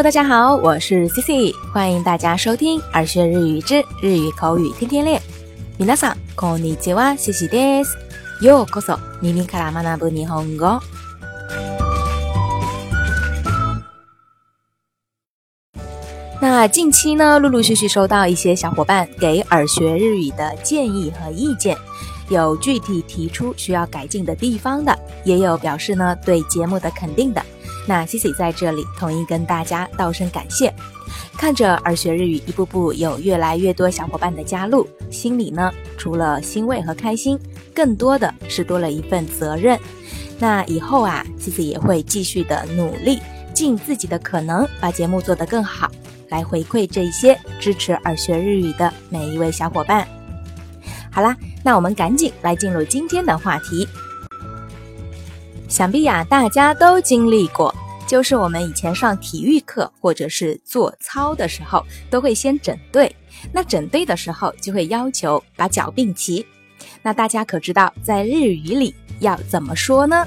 大家好，我是 Cici，欢迎大家收听《耳学日语之日语口语天天练》。皆さんこんにちは、c i c です。ようこそ耳から学ぶ日本語。那近期呢，陆陆续续收到一些小伙伴给耳学日语的建议和意见，有具体提出需要改进的地方的，也有表示呢对节目的肯定的。那西西在这里，同一跟大家道声感谢。看着耳学日语一步步有越来越多小伙伴的加入，心里呢除了欣慰和开心，更多的是多了一份责任。那以后啊，西西也会继续的努力，尽自己的可能把节目做得更好，来回馈这一些支持耳学日语的每一位小伙伴。好啦，那我们赶紧来进入今天的话题。想必呀，大家都经历过，就是我们以前上体育课或者是做操的时候，都会先整队。那整队的时候，就会要求把脚并齐。那大家可知道，在日语里要怎么说呢？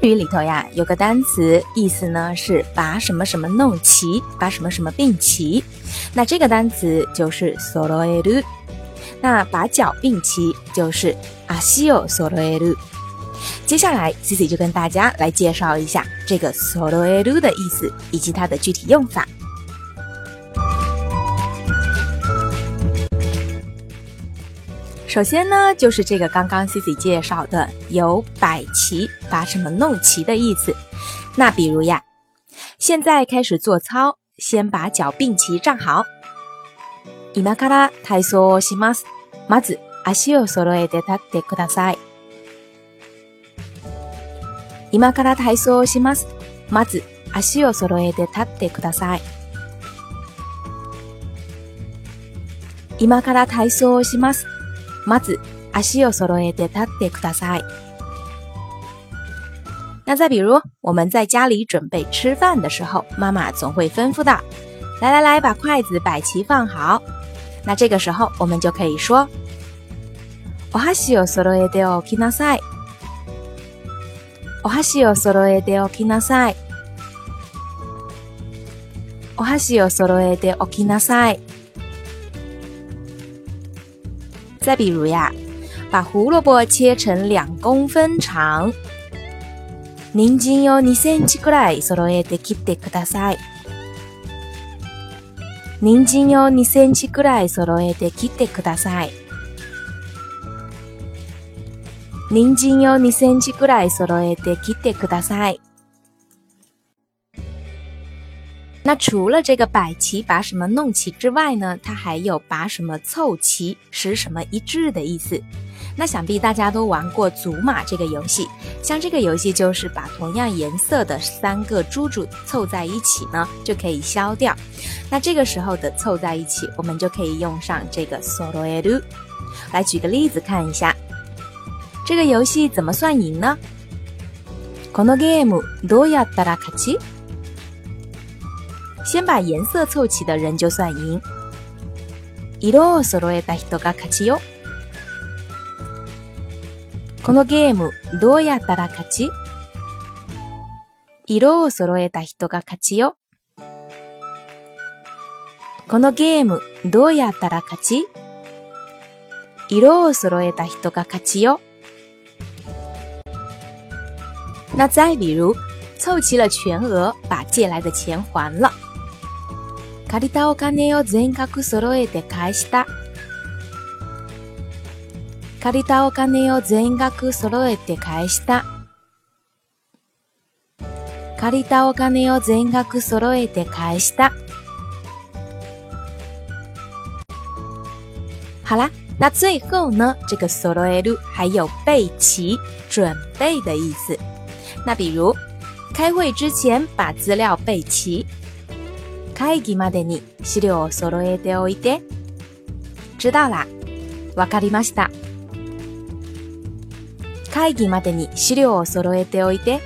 日语里头呀，有个单词，意思呢是把什么什么弄齐，把什么什么并齐。那这个单词就是 s ソ r e r 那把脚并齐就是 asio s o ソ r e r 接下来，Cici 就跟大家来介绍一下这个“ s o o ろえる”的意思以及它的具体用法。首先呢，就是这个刚刚 Cici 介绍的“有摆齐”，把什么弄齐的意思。那比如呀，现在开始做操，先把脚并齐站好。今から体操をします。まず足を揃えて立ってください。今から体操をします。まず、足を揃えて立ってください。今から体操をします。まず、足を揃えて立ってください。那再比如，我们在家里准备吃饭的时候，妈妈总会吩咐的：“来来来，把筷子摆齐放好。”那这个时候，我们就可以说：“お箸を揃えておきなさい。お箸を揃えておきなさい。お箸を揃えておきなさい。再比如呀，把胡萝卜切成两公分长。人参を2センチくらい揃えて切ってください。人参を2センチくらい揃えて切ってください。您仅有你生气过来，所罗埃德，てくだ大赛。那除了这个摆齐把什么弄齐之外呢？它还有把什么凑齐，使什么一致的意思。那想必大家都玩过祖玛这个游戏，像这个游戏就是把同样颜色的三个珠珠凑在一起呢，就可以消掉。那这个时候的凑在一起，我们就可以用上这个所罗埃鲁。来举个例子看一下。这个游戏怎么算赢呢このゲームどうやったら勝ち先把颜色凑齐的人就算赢。色を揃えた人が勝ちよ。このゲームどうやったら勝ち色を揃えた人が勝ちよ。このゲームどうやったら勝ち色を揃えた人が勝ちよ。那再比如，凑齐了全额，把借来的钱还了。借りたお金を全額揃えて返した。借りたお金を全額揃えて返した。借りたお金を全額揃えて返した。好啦，那最后呢？这个揃える”还有备齐、准备的意思。那比如，开会之前把资料备齐。会議までに資料を揃えておいて。知道了。わかりました。会議までに資料を揃えておいて。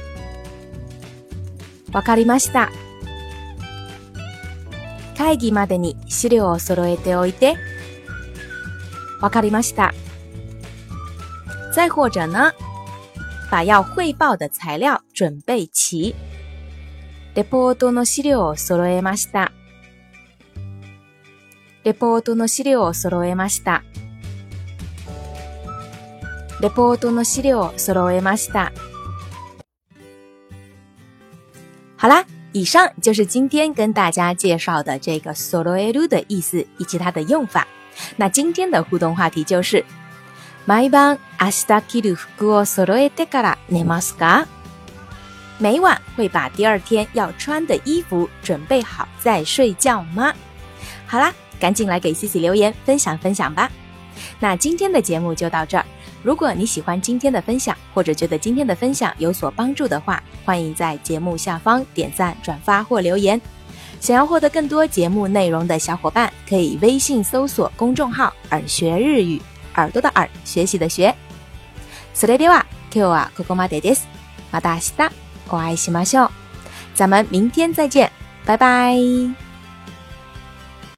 わかりました。会議までに資料を揃えておいて。わかりました。再或者呢？把要汇报的材料准备齐。レポートの資料を揃えました。レポートの資料を揃えました。レポートの資料を揃えました。好啦，以上就是今天跟大家介绍的这个“ o eru” 的意思以及它的用法。那今天的互动话题就是。每晚会把第二天要穿的衣服准备好再睡觉吗？好啦，赶紧来给 c 茜留言分享分享吧。那今天的节目就到这儿。如果你喜欢今天的分享，或者觉得今天的分享有所帮助的话，欢迎在节目下方点赞、转发或留言。想要获得更多节目内容的小伙伴，可以微信搜索公众号“耳学日语”。耳朵的耳，学习的学。索雷迪瓦，Q 啊，库库马迭迭斯，马达西达，我爱西马秀。咱们明天再见，拜拜。